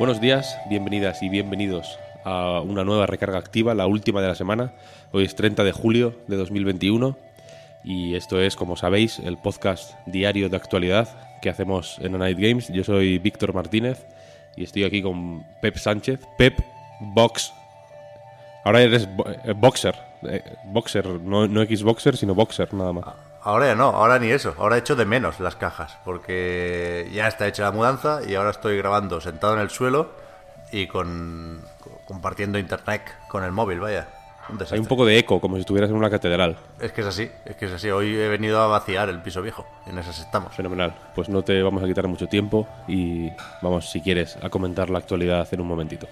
Buenos días, bienvenidas y bienvenidos a una nueva recarga activa, la última de la semana. Hoy es 30 de julio de 2021 y esto es, como sabéis, el podcast diario de actualidad que hacemos en Night Games. Yo soy Víctor Martínez y estoy aquí con Pep Sánchez. Pep Box. Ahora eres eh, boxer. eh, boxer, no, no Xboxer, sino boxer nada más. Ahora ya no, ahora ni eso. Ahora he hecho de menos las cajas, porque ya está hecha la mudanza y ahora estoy grabando sentado en el suelo y con compartiendo internet con el móvil, vaya. Un. Hay un poco de eco, como si estuvieras en una catedral. Es que es así, es que es así. Hoy he venido a vaciar el piso viejo, en esas estamos. Fenomenal. Pues no te vamos a quitar mucho tiempo y vamos, si quieres, a comentar la actualidad en un momentito.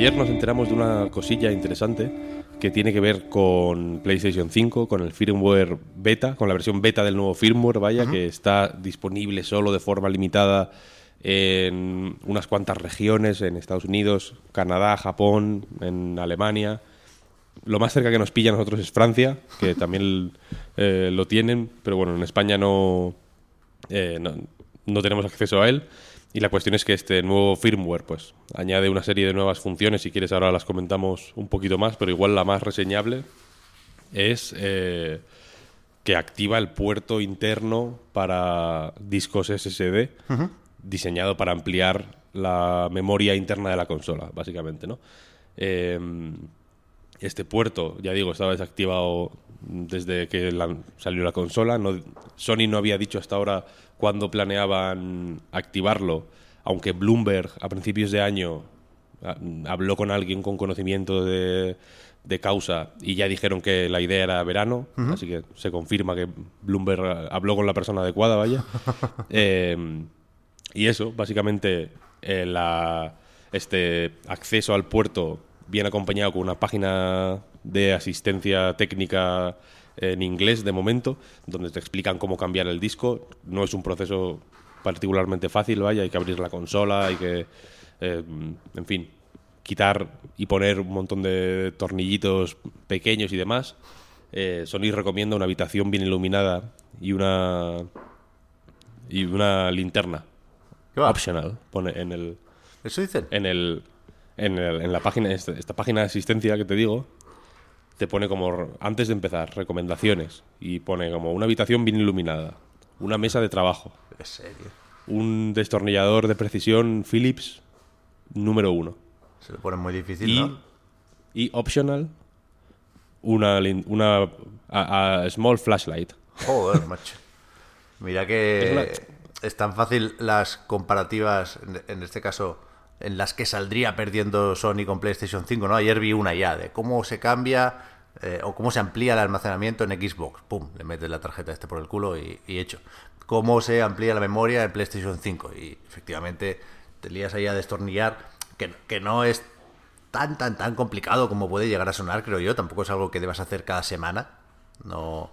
Ayer nos enteramos de una cosilla interesante que tiene que ver con PlayStation 5, con el firmware beta, con la versión beta del nuevo firmware, vaya, que está disponible solo de forma limitada en unas cuantas regiones, en Estados Unidos, Canadá, Japón, en Alemania. Lo más cerca que nos pilla a nosotros es Francia, que también eh, lo tienen, pero bueno, en España no, eh, no, no tenemos acceso a él. Y la cuestión es que este nuevo firmware pues añade una serie de nuevas funciones. Si quieres ahora las comentamos un poquito más, pero igual la más reseñable es eh, que activa el puerto interno para discos SSD, diseñado para ampliar la memoria interna de la consola, básicamente, ¿no? Eh, este puerto, ya digo, estaba desactivado desde que la- salió la consola. No, Sony no había dicho hasta ahora cuándo planeaban activarlo, aunque Bloomberg a principios de año ah, habló con alguien con conocimiento de, de causa y ya dijeron que la idea era verano, así que se confirma que Bloomberg habló con la persona adecuada, vaya. Eh, y eso, básicamente, eh, la- este acceso al puerto viene acompañado con una página de asistencia técnica en inglés de momento, donde te explican cómo cambiar el disco. No es un proceso particularmente fácil, vaya, hay que abrir la consola, hay que, eh, en fin, quitar y poner un montón de tornillitos pequeños y demás. Eh, Sony recomienda una habitación bien iluminada y una y una linterna ¿Qué va? optional pone en el ¿Eso dicen? en el en, el- en la página esta, esta página de asistencia que te digo te pone como antes de empezar recomendaciones y pone como una habitación bien iluminada una mesa de trabajo En serio. un destornillador de precisión Philips número uno Se lo ponen muy difícil, y, ¿no? y optional una una a- a small flashlight Joder, macho. Mira que Es es tan fácil las comparativas, en- en este caso, en las que saldría perdiendo Sony con PlayStation 5, ¿no? Ayer vi una ya de cómo se cambia eh, o cómo se amplía el almacenamiento en Xbox. Pum, le metes la tarjeta este por el culo y, hecho. Cómo se amplía la memoria en PlayStation 5 y efectivamente te lías ahí a destornillar, que, que no es tan, tan, tan complicado como puede llegar a sonar, creo yo. Tampoco es algo que debas hacer cada semana. No,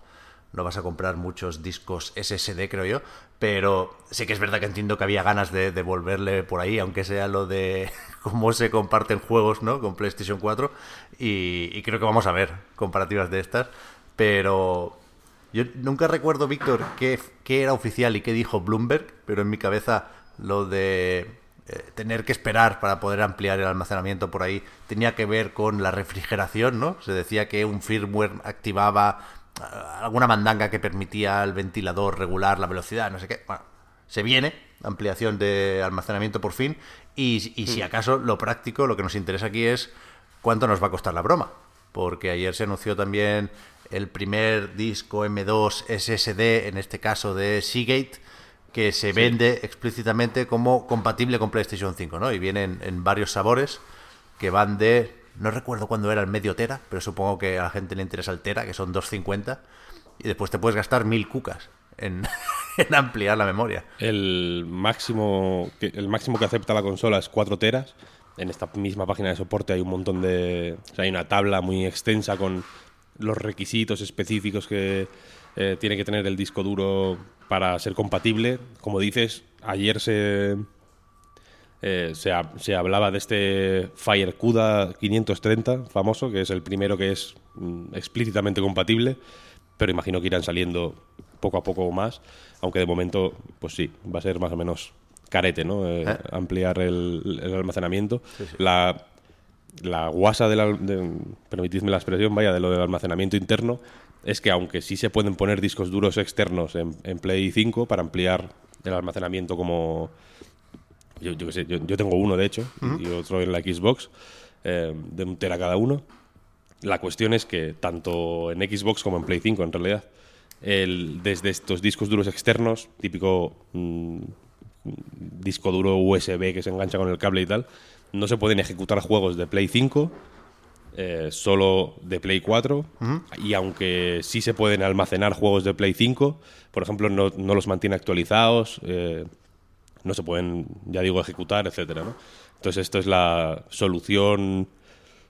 no vas a comprar muchos discos SSD, creo yo. Pero sí que es verdad que entiendo que había ganas de, de volverle por ahí, aunque sea lo de cómo se comparten juegos, ¿no? Con PlayStation 4. Y, creo que vamos a ver comparativas de estas. Pero yo nunca recuerdo, Víctor, qué, qué era oficial y qué dijo Bloomberg, pero en mi cabeza lo de eh, tener que esperar para poder ampliar el almacenamiento por ahí tenía que ver con la refrigeración, ¿no? Se decía que un firmware activaba alguna mandanga que permitía al ventilador regular la velocidad, no sé qué. Bueno, se viene ampliación de almacenamiento por fin y, y si acaso lo práctico, lo que nos interesa aquí es cuánto nos va a costar la broma. porque ayer se anunció también el primer disco M2 SSD, en este caso de Seagate, que se vende explícitamente como compatible con PlayStation 5, ¿no? Y vienen en varios sabores que van de, no recuerdo cuándo era el medio tera, pero supongo que a la gente le interesa el tera, que son 250, y después te puedes gastar mil cucas en, ampliar la memoria. El máximo, que, el máximo que acepta la consola es 4 teras. En esta misma página de soporte hay un montón de... O sea, hay una tabla muy extensa con los requisitos específicos que eh, tiene que tener el disco duro para ser compatible. Como dices, ayer se, eh, se, ha- se hablaba de este FireCuda 530 famoso, que es el primero que es mm, explícitamente compatible, pero imagino que irán saliendo poco a poco más, aunque de momento, pues sí, va a ser más o menos carete, ¿no? Eh, ¿Eh? Ampliar el, el almacenamiento. La, la guasa del, de, permitidme la expresión, vaya, de lo del almacenamiento interno, es que aunque sí se pueden poner discos duros externos en, en Play 5 para ampliar el almacenamiento como... Yo, yo qué sé, yo, yo tengo uno de hecho y otro en la Xbox, eh, de un tera cada uno. La cuestión es que tanto en Xbox como en Play 5 en realidad, el, desde estos discos duros externos, típico mm, disco duro USB que se engancha con el cable y tal, no se pueden ejecutar juegos de Play 5, eh, solo de Play 4, y aunque sí se pueden almacenar juegos de Play 5, por ejemplo, no, no los mantiene actualizados, eh, no se pueden, ya digo, ejecutar, etcétera, ¿no? Entonces esto es la solución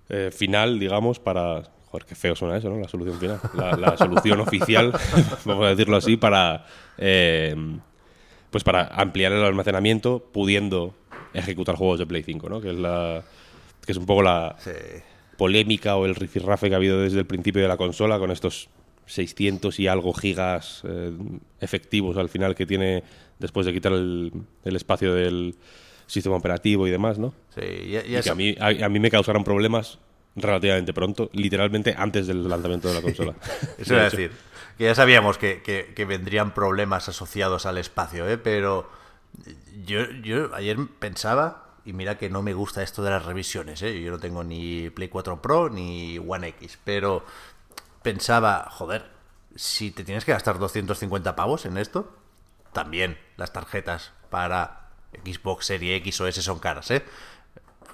eh, final, digamos, para... Joder, qué feo suena eso, ¿no? La solución final. La, la solución oficial, vamos a decirlo así, para... eh, pues para ampliar el almacenamiento pudiendo ejecutar juegos de Play 5, ¿no? Que es la que es un poco la Sí. polémica o el rifirrafe que ha habido desde el principio de la consola con estos 600 y algo gigas eh, efectivos al final que tiene después de quitar el, el espacio del sistema operativo y demás, ¿no? Sí, y, y Y eso- que a mí, a, a mí me causaron problemas relativamente pronto, literalmente antes del lanzamiento de la consola. Eso iba a decir. Que ya sabíamos que, que- que vendrían problemas asociados al espacio, ¿eh? Pero yo, yo ayer pensaba, y mira que no me gusta esto de las revisiones, ¿eh? Yo no tengo ni Play 4 Pro ni One X, pero pensaba, joder, si te tienes que gastar 250 pavos en esto, también las tarjetas para Xbox Serie X o S son caras, ¿eh?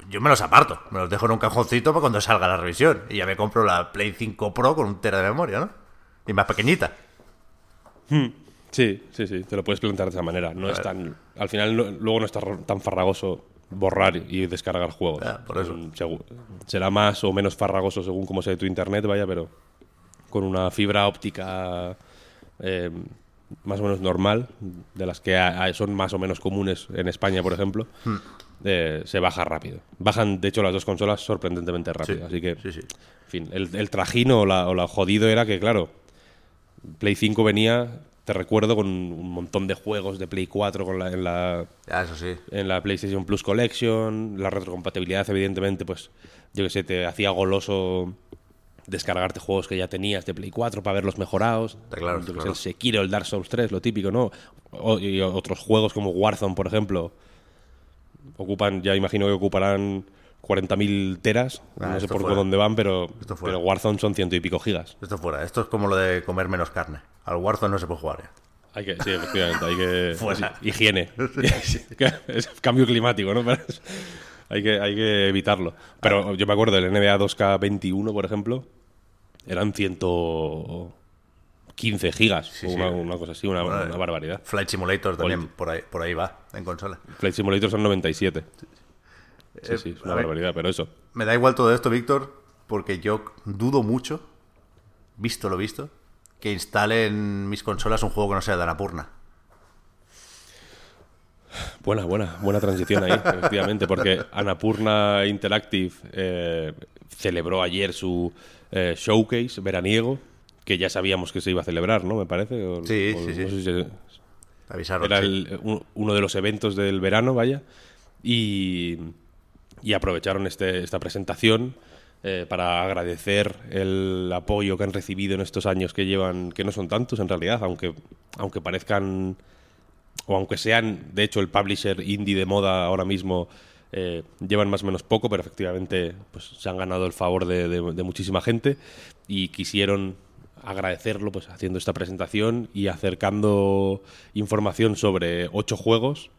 Yo me los aparto, me los dejo en un cajoncito para cuando salga la revisión. Y ya me compro la Play 5 Pro con un tera de memoria, ¿no? Y más pequeñita. Sí, sí, sí, te lo puedes plantear de esa manera. No es tan, al final no- luego no está tan farragoso borrar y descargar juegos. Ya, por eso. Mm, será más o menos farragoso según cómo sea tu internet, vaya, pero con una fibra óptica eh, más o menos normal, de las que son más o menos comunes en España, por ejemplo, Hmm. eh, se baja rápido. Bajan, de hecho, las dos consolas sorprendentemente rápido. Sí, así que, sí, sí. en fin, el, el trajino o la, o la jodido era que, claro, Play 5 venía, te recuerdo, con un montón de juegos de Play 4 con la, en, la, Ya, eso sí. en la PlayStation Plus Collection, la retrocompatibilidad, evidentemente, pues yo que sé, te hacía goloso descargarte juegos que ya tenías de Play 4 para verlos mejorados. Está claro, está claro. el Sekiro, el Dark Souls 3, lo típico, ¿no? O- y otros juegos como Warzone, por ejemplo, ocupan, ya imagino que ocuparán 40.000 teras. Ah, no sé por fuera. dónde van, pero, Esto pero Warzone son ciento y pico gigas. Esto fuera. Esto es como lo de comer menos carne. Al Warzone no se puede jugar ya. Hay que, sí, efectivamente, hay que. Fuera. higiene. es cambio climático, ¿no? Hay, que, hay que evitarlo. Pero yo me acuerdo del NBA 2K21, por ejemplo, eran 115 gigas, Sí, o sí. una, una cosa así, una, Bueno, una barbaridad. Flight Simulator también por ahí, por ahí va, en consola. Flight Simulator son 97. Sí, Eh, sí, es a una ver, barbaridad, pero eso. Me da igual todo esto, Víctor, porque yo dudo mucho, visto lo visto, que instale en mis consolas un juego que no sea de Anapurna. Buena, buena, buena transición ahí, efectivamente, porque Annapurna Interactive eh, celebró ayer su eh, showcase veraniego, que ya sabíamos que se iba a celebrar, ¿no? Me parece. O- Sí, o sí, sí. no si se- Avisaron. era sí. el- un- uno de los eventos del verano, vaya, y, y aprovecharon este, esta presentación eh, para agradecer el apoyo que han recibido en estos años que llevan, que no son tantos en realidad, aunque, aunque parezcan, o aunque sean, de hecho, el publisher indie de moda ahora mismo Eh, llevan más o menos poco, pero efectivamente pues, se han ganado el favor de, de- de muchísima gente y quisieron agradecerlo pues haciendo esta presentación y acercando información sobre ocho juegos,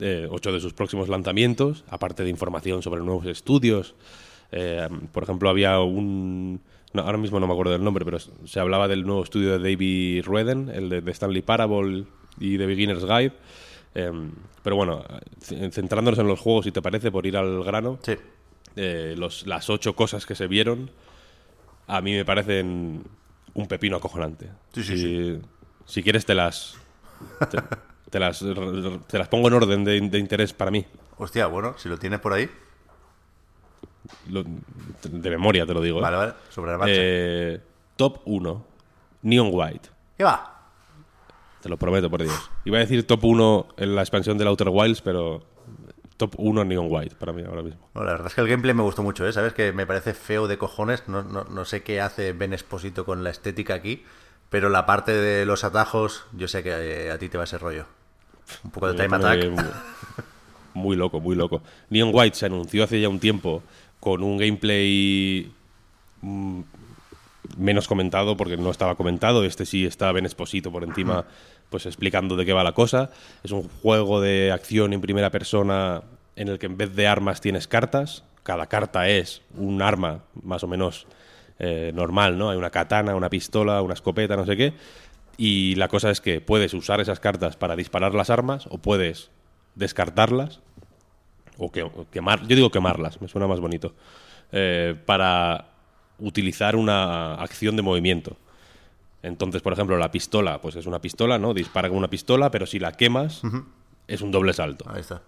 eh, ocho de sus próximos lanzamientos, aparte de información sobre nuevos estudios. Eh, por ejemplo, había un... no, ahora mismo no me acuerdo del nombre, pero se hablaba del nuevo estudio de David Rueden, el de, de Stanley Parable y de Beginner's Guide. Eh, pero bueno, centrándonos en los juegos, si te parece, por ir al grano, Sí. eh, los- las ocho cosas que se vieron a mí me parecen un pepino acojonante. Sí, sí, si, si quieres te las te, te las te las pongo en orden de, de interés para mí. Hostia, bueno, si lo tienes por ahí. Lo- de memoria te lo digo. ¿eh? Vale, vale, sobre la marcha. Eh, top 1. Neon White. ¿Qué va? Te lo prometo, por Dios. Iba a decir top 1 en la expansión del Outer Wilds, pero top 1 Neon White para mí ahora mismo. No, la verdad es que el gameplay me gustó mucho, ¿eh? ¿Sabes? Que me parece feo de cojones. No, no, no sé qué hace Ben Esposito con la estética aquí. Pero la parte de los atajos, yo sé que eh, a ti te va ese rollo. Un poco de Me time attack. Muy, muy loco, muy loco. Neon White se anunció hace ya un tiempo con un gameplay mm, menos comentado porque no estaba comentado. Este sí está Ben Esposito por encima, pues explicando de qué va la cosa. Es un juego de acción en primera persona en el que en vez de armas tienes cartas. Cada carta es un arma más o menos eh, normal, ¿no? Hay una katana, una pistola, una escopeta, no sé qué. Y la cosa es que puedes usar esas cartas para disparar las armas o puedes descartarlas o, que, o quemar. Yo digo quemarlas, me suena más bonito. eh, para utilizar una acción de movimiento. Entonces, por ejemplo, la pistola, pues es una pistola, ¿no? Dispara con una pistola, pero si la quemas, es un doble salto. Ahí está.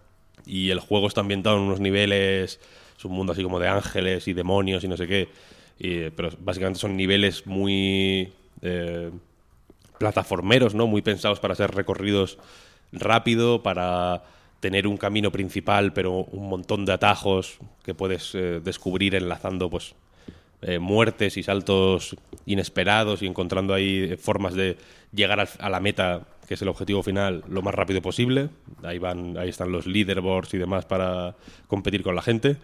Y el juego está ambientado en unos niveles, es un mundo así como de ángeles y demonios y no sé qué. Y, pero básicamente son niveles muy eh, plataformeros, ¿no? Muy pensados para ser recorridos rápido, para tener un camino principal, pero un montón de atajos que puedes eh, descubrir enlazando, pues, eh, muertes y saltos inesperados y encontrando ahí formas de llegar a la meta, que es el objetivo final, lo más rápido posible. Ahí van, ahí están los leaderboards y demás para competir con la gente.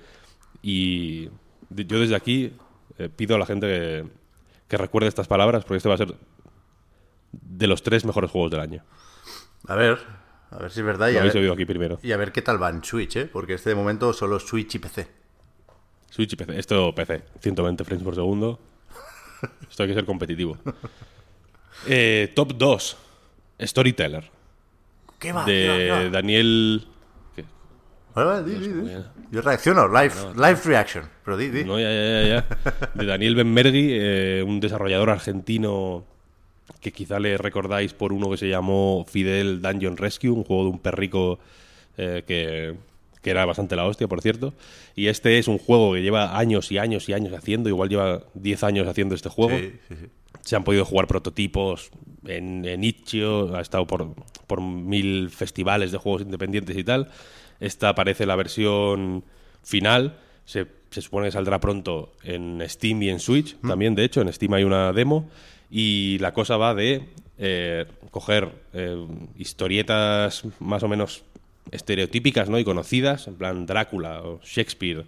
Y de- yo desde aquí eh, pido a la gente que, que recuerde estas palabras, porque este va a ser de los tres mejores juegos del año. A ver, a ver si es verdad. Y Lo a, habéis ver, oído aquí primero. y a ver qué tal va en Switch, ¿eh? Porque este de momento solo Switch y PC. Switch y PC. Esto PC, 120 frames por segundo. Esto hay que ser competitivo. Eh, top 2. Storyteller. ¿Qué va? ¿Qué va? ¿Qué De va? Daniel. ¿qué? Di. Yo reacciono, live, live reaction. Pero di, di. No, ya, ya, ya, ya. De Daniel Benmergui, eh, un desarrollador argentino que quizá le recordáis por uno que se llamó Fidel Dungeon Rescue, un juego de un perrico eh, que, que era bastante la hostia, por cierto. Y este es un juego que lleva años y años y años haciendo, igual lleva 10 años haciendo este juego. Sí, sí, sí. Se han podido jugar prototipos en, en Itch.io, ha estado por, por mil festivales de juegos independientes y tal. Esta parece la versión final. Se, se supone que saldrá pronto en Steam y en Switch también, de hecho. En Steam hay una demo. Y la cosa va de eh, coger eh, historietas más o menos estereotípicas ¿no? y conocidas, en plan Drácula o Shakespeare,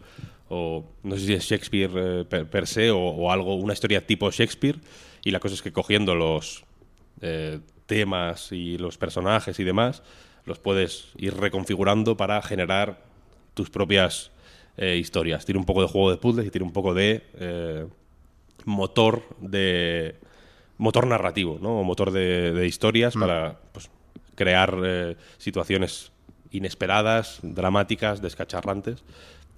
o no sé si es Shakespeare eh, per, per se o, o algo, una historia tipo Shakespeare, y la cosa es que cogiendo los eh, temas y los personajes y demás, los puedes ir reconfigurando para generar tus propias eh, historias. Tiene un poco de juego de puzzles y tiene un poco de motor de motor narrativo, ¿no? O motor de, de historias para pues, crear situaciones inesperadas, dramáticas, descacharrantes,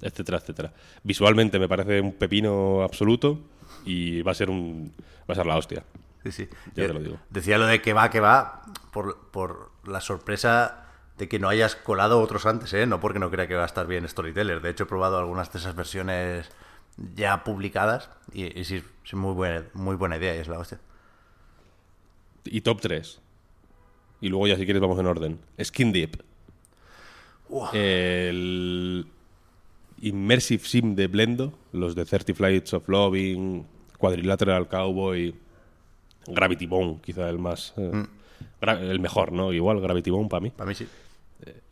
etcétera, etcétera. Visualmente me parece un pepino absoluto y va a ser un va a ser la hostia. Sí, sí. Ya Eh, te lo digo. Decía lo de que va, que va, por, por la sorpresa de que no hayas colado otros antes, ¿eh? No porque no crea que va a estar bien Storyteller. De hecho, he probado algunas de esas versiones ya publicadas y, y sí, sí, muy buena, muy buena idea y es la hostia. Y top 3. Y luego ya si quieres vamos en orden. Skin Deep. El Immersive Sim de Blendo, los de 30 Flights of Loving, Quadrilateral Cowboy, Gravity Bone, quizá el más... eh, gra- el mejor, ¿no? Igual Gravity Bone para mí. Para mí sí.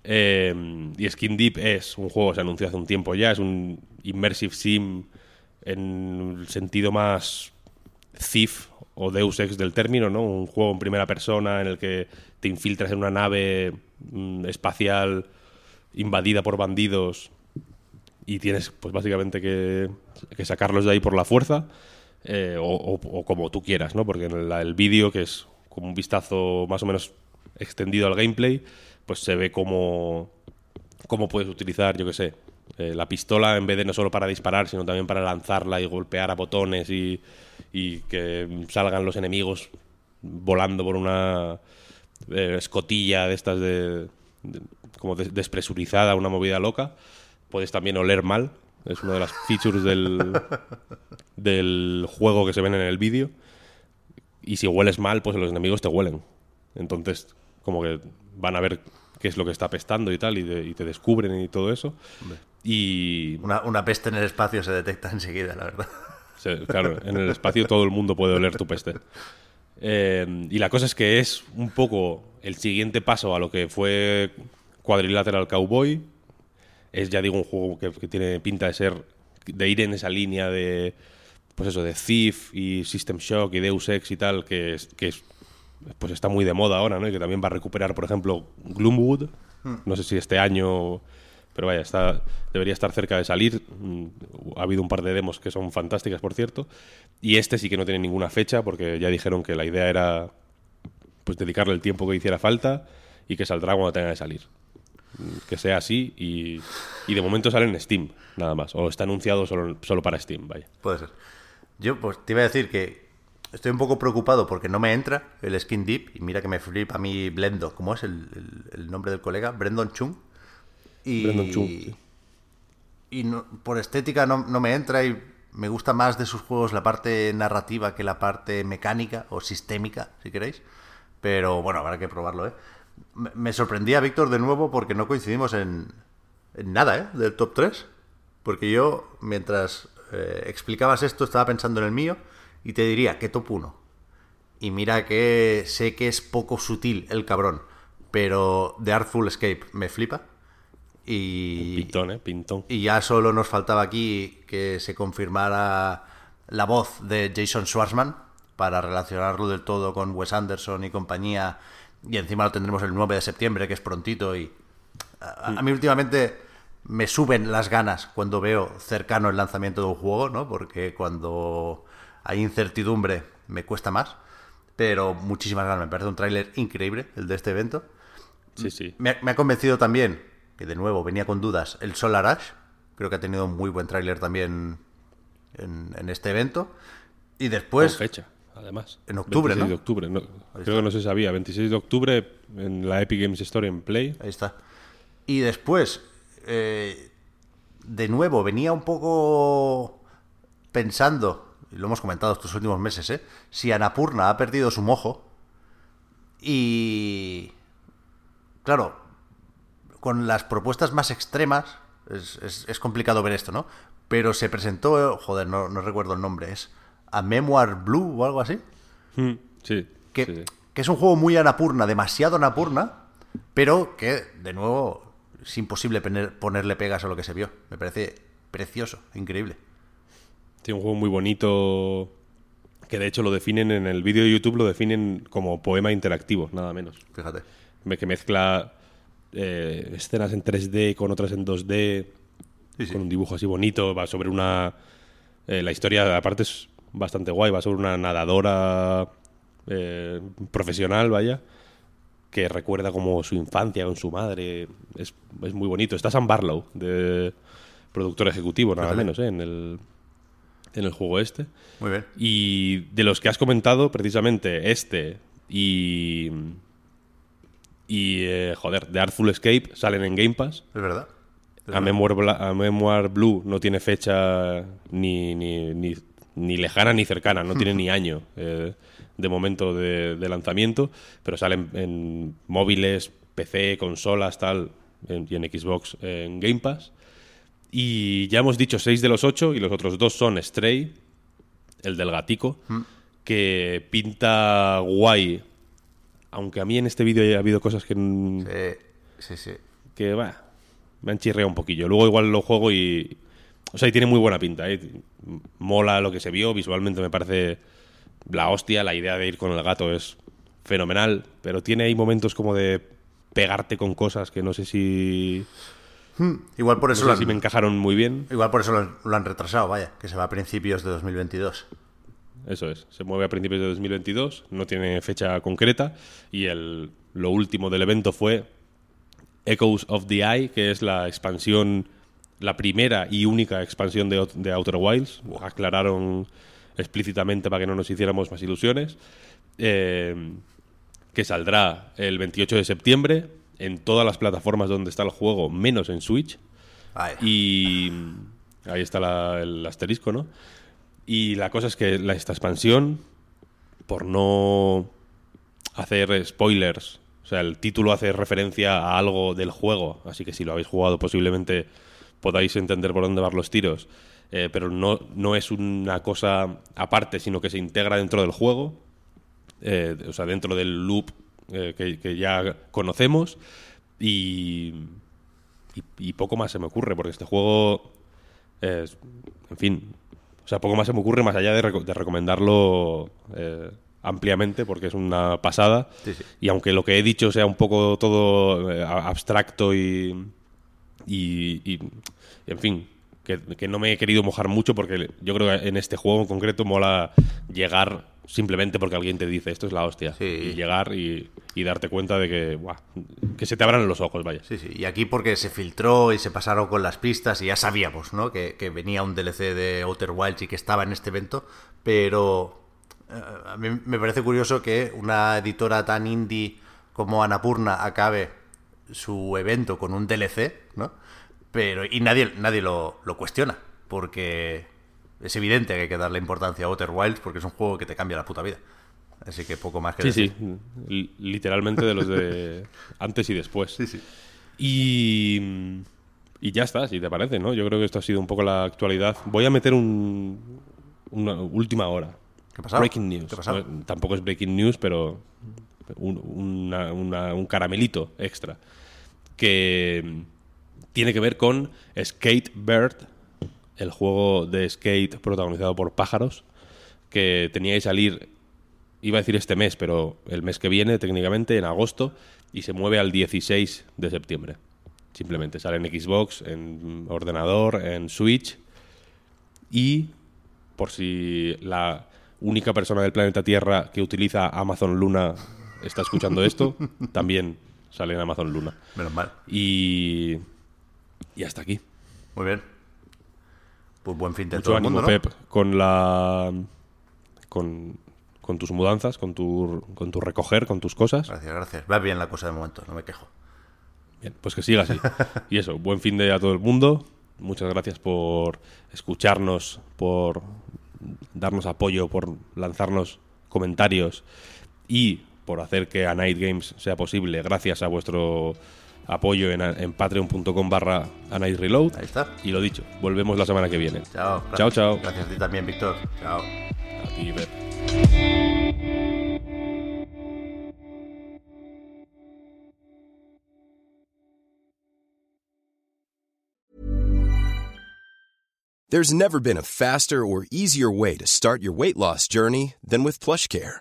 Eh, y Skin Deep es un juego que se anunció hace un tiempo ya, es un immersive sim en el sentido más Thief o Deus Ex del término, ¿no? Un juego en primera persona en el que te infiltras en una nave mm, espacial invadida por bandidos y tienes, pues básicamente que, que sacarlos de ahí por la fuerza eh, o, como tú quieras, ¿no? Porque en el vídeo, que es como un vistazo más o menos extendido al gameplay, pues se ve como cómo puedes utilizar, yo qué sé, eh, la pistola en vez de no solo para disparar, sino también para lanzarla y golpear a botones y, y que salgan los enemigos volando por una eh, escotilla de estas de- como des- despresurizada, una movida loca. Puedes también oler mal, es una de las features del, del juego que se ven en el vídeo. Y si hueles mal, pues los enemigos te huelen. Entonces, como que van a ver qué es lo que está apestando y tal, y, de- y te descubren y todo eso. Y Una, una peste en el espacio se detecta enseguida, la verdad. claro, en el espacio todo el mundo puede oler tu peste. Eh, y la cosa es que es un poco el siguiente paso a lo que fue Quadrilateral Cowboy. Es, ya digo, un juego que, que tiene pinta de ser, de ir en esa línea de, pues eso, de Thief y System Shock y Deus Ex y tal, que, es, que es, pues está muy de moda ahora, ¿no? Y que también va a recuperar, por ejemplo, Gloomwood. No sé si este año, pero vaya, está, debería estar cerca de salir. Mm, Ha habido un par de demos que son fantásticas, por cierto. Y este sí que no tiene ninguna fecha, porque ya dijeron que la idea era pues dedicarle el tiempo que hiciera falta y que saldrá cuando tenga que salir. Que sea así y, y de momento sale en Steam, nada más. O está anunciado solo, solo para Steam, vaya. Puede ser. Yo pues te iba a decir que estoy un poco preocupado porque no me entra el Skin Deep y mira que me flipa a mí Blendo. ¿Cómo es el, el- el nombre del colega? Brendan Chung. Y, Brendan Chung, sí. y no- por estética no, no me entra y me gusta más de sus juegos la parte narrativa que la parte mecánica o sistémica, si queréis. Pero bueno, habrá que probarlo, ¿eh? Me, sorprendía, Víctor, de nuevo porque no coincidimos en, en nada, ¿eh? Del top 3. Porque yo, mientras eh, explicabas esto, estaba pensando en el mío y te diría que top 1. Y mira que sé que es poco sutil el cabrón, pero The Artful Escape me flipa. Y, Pintón, ¿eh? Pintón. y ya solo nos faltaba aquí que se confirmara la voz de Jason Schwartzman para relacionarlo del todo con Wes Anderson y compañía. Y encima lo tendremos el 9 de septiembre, que es prontito. Y a, a mí últimamente me suben las ganas cuando veo cercano el lanzamiento de un juego, ¿no? Porque cuando hay incertidumbre me cuesta más. Pero muchísimas ganas. Me parece un tráiler increíble el de este evento. Sí, sí. Me ha, me ha convencido también, que de nuevo venía con dudas, el Solar Ash. Creo que ha tenido un muy buen tráiler también en, en este evento. Y después, Con fecha, además. en octubre, 26 ¿no? de octubre. no, creo que no se sabía. 26 de octubre en la Epic Games Store en Play. ahí está. Y después, eh, de nuevo, venía un poco pensando, y lo hemos comentado estos últimos meses, ¿eh? si Anapurna ha perdido su mojo. Y. Claro, con las propuestas más extremas es, es- es complicado ver esto, ¿no? Pero se presentó, joder, no, no recuerdo el nombre, es A Memoir Blue o algo así. Mm, Sí. Que, sí, sí. que es un juego muy anapurna, demasiado anapurna, pero que, de nuevo, es imposible poner- ponerle pegas a lo que se vio. Me parece precioso, increíble. Tiene un juego muy bonito que de hecho lo definen en el vídeo de YouTube, lo definen como poema interactivo, nada menos. Fíjate. Que mezcla eh, escenas en 3D con otras en 2D, Sí, sí. con un dibujo así bonito, va sobre una... eh, la historia aparte es bastante guay, va sobre una nadadora eh, profesional, vaya, que recuerda como su infancia con su madre. Es, es muy bonito. Está Sam Barlow, de productor ejecutivo, nada menos, ¿eh? en, el, en el juego este. Muy bien. Y de los que has comentado, precisamente este y. Y. eh, joder, The Artful Escape salen en Game Pass. Es verdad. A. Memoir, Bla- a Memoir Blue no tiene fecha ni, ni, ni, ni lejana ni cercana, no tiene ni año eh, de momento de, de lanzamiento, pero salen en móviles, PC, consolas, tal, en- y en Xbox en Game Pass. Y ya hemos dicho seis de los ocho, y los otros dos son Stray, el del gatico, que pinta guay. Aunque a mí en este vídeo haya habido cosas que... Eh, Sí, sí. Que va, me han chirreado un poquillo. Luego igual lo juego y... O sea, y tiene muy buena pinta, ¿eh? Mola lo que se vio, visualmente me parece la hostia, la idea de ir con el gato es fenomenal, pero tiene ahí momentos como de pegarte con cosas que no sé si... Igual por eso no lo sé si han, me encajaron muy bien. igual por eso lo han, lo han retrasado, vaya, que se va a principios de 2022. Eso es, se mueve a principios de 2022, no tiene fecha concreta y el, lo último del evento fue Echoes of the Eye, que es la expansión, la primera y única expansión de, Out- de Outer Wilds. Aclararon explícitamente para que no nos hiciéramos más ilusiones. eh, que saldrá el 28 de septiembre en todas las plataformas donde está el juego, menos en Switch. Y ahí está la- el asterisco, ¿no? Y la cosa es que la- esta expansión, por no hacer spoilers, o sea, el título hace referencia a algo del juego, así que si lo habéis jugado posiblemente podáis entender por dónde van los tiros, eh, pero no, no es una cosa aparte, sino que se integra dentro del juego, eh, o sea, dentro del loop eh, que, que ya conocemos y, y, y poco más se me ocurre, porque este juego es, en fin, o sea, poco más se me ocurre más allá de, reco- de recomendarlo ampliamente, porque es una pasada. Sí, sí. Y aunque lo que he dicho sea un poco todo abstracto y, y, en fin, que, que no me he querido mojar mucho porque yo creo que en este juego en concreto mola llegar simplemente porque alguien te dice esto es la hostia. Sí. Y llegar y, y darte cuenta de que, buah, que se te abran los ojos, vaya. Sí, sí. Y aquí porque se filtró y se pasaron con las pistas y ya sabíamos, ¿no? Que, que venía un DLC de Outer Wilds y que estaba en este evento. Pero eh, a mí me parece curioso que una editora tan indie como Anapurna acabe su evento con un DLC, ¿no? Pero, y nadie, nadie lo, lo cuestiona, porque es evidente que hay que darle importancia a Outer Wilds porque es un juego que te cambia la puta vida. Así que poco más que Sí, decir. sí, li- literalmente de los de antes y después. Sí, sí. Y, y ya está, si te parece, ¿no? Yo creo que esto ha sido un poco la actualidad. Voy a meter un, una última hora. ¿Qué ha pasado? Breaking news. ¿Qué? No, tampoco es breaking news, pero un, una- una- un caramelito extra. Que tiene que ver con Skate Bird, el juego de skate protagonizado por pájaros, que tenía que salir, iba a decir este mes, pero el mes que viene, técnicamente, en agosto, y se mueve al 16 de septiembre. Simplemente sale en Xbox, en ordenador, en Switch, y por si la única persona del planeta Tierra que utiliza Amazon Luna está escuchando esto, también sale en Amazon Luna. Menos mal. Y, y hasta aquí. Muy bien. Pues buen fin de Mucho todo el ánimo, mundo, ¿no? Pep, con la. Con, con tus mudanzas, con tu, con tu recoger, con tus cosas. Gracias, gracias. Va bien la cosa de momento, no me quejo. Bien, pues que siga así. Y eso, buen fin de a todo el mundo. Muchas gracias por escucharnos, por darnos apoyo, por lanzarnos comentarios y por hacer que a Night Games sea posible gracias a vuestro apoyo en, en patreon.com barra a Night Reload. Ahí está. Y lo dicho, volvemos la semana que viene. Chao. Chao, chao. Gracias a ti también, Víctor. Chao. A ti. There's never been a faster or easier way to start your weight loss journey than with PlushCare.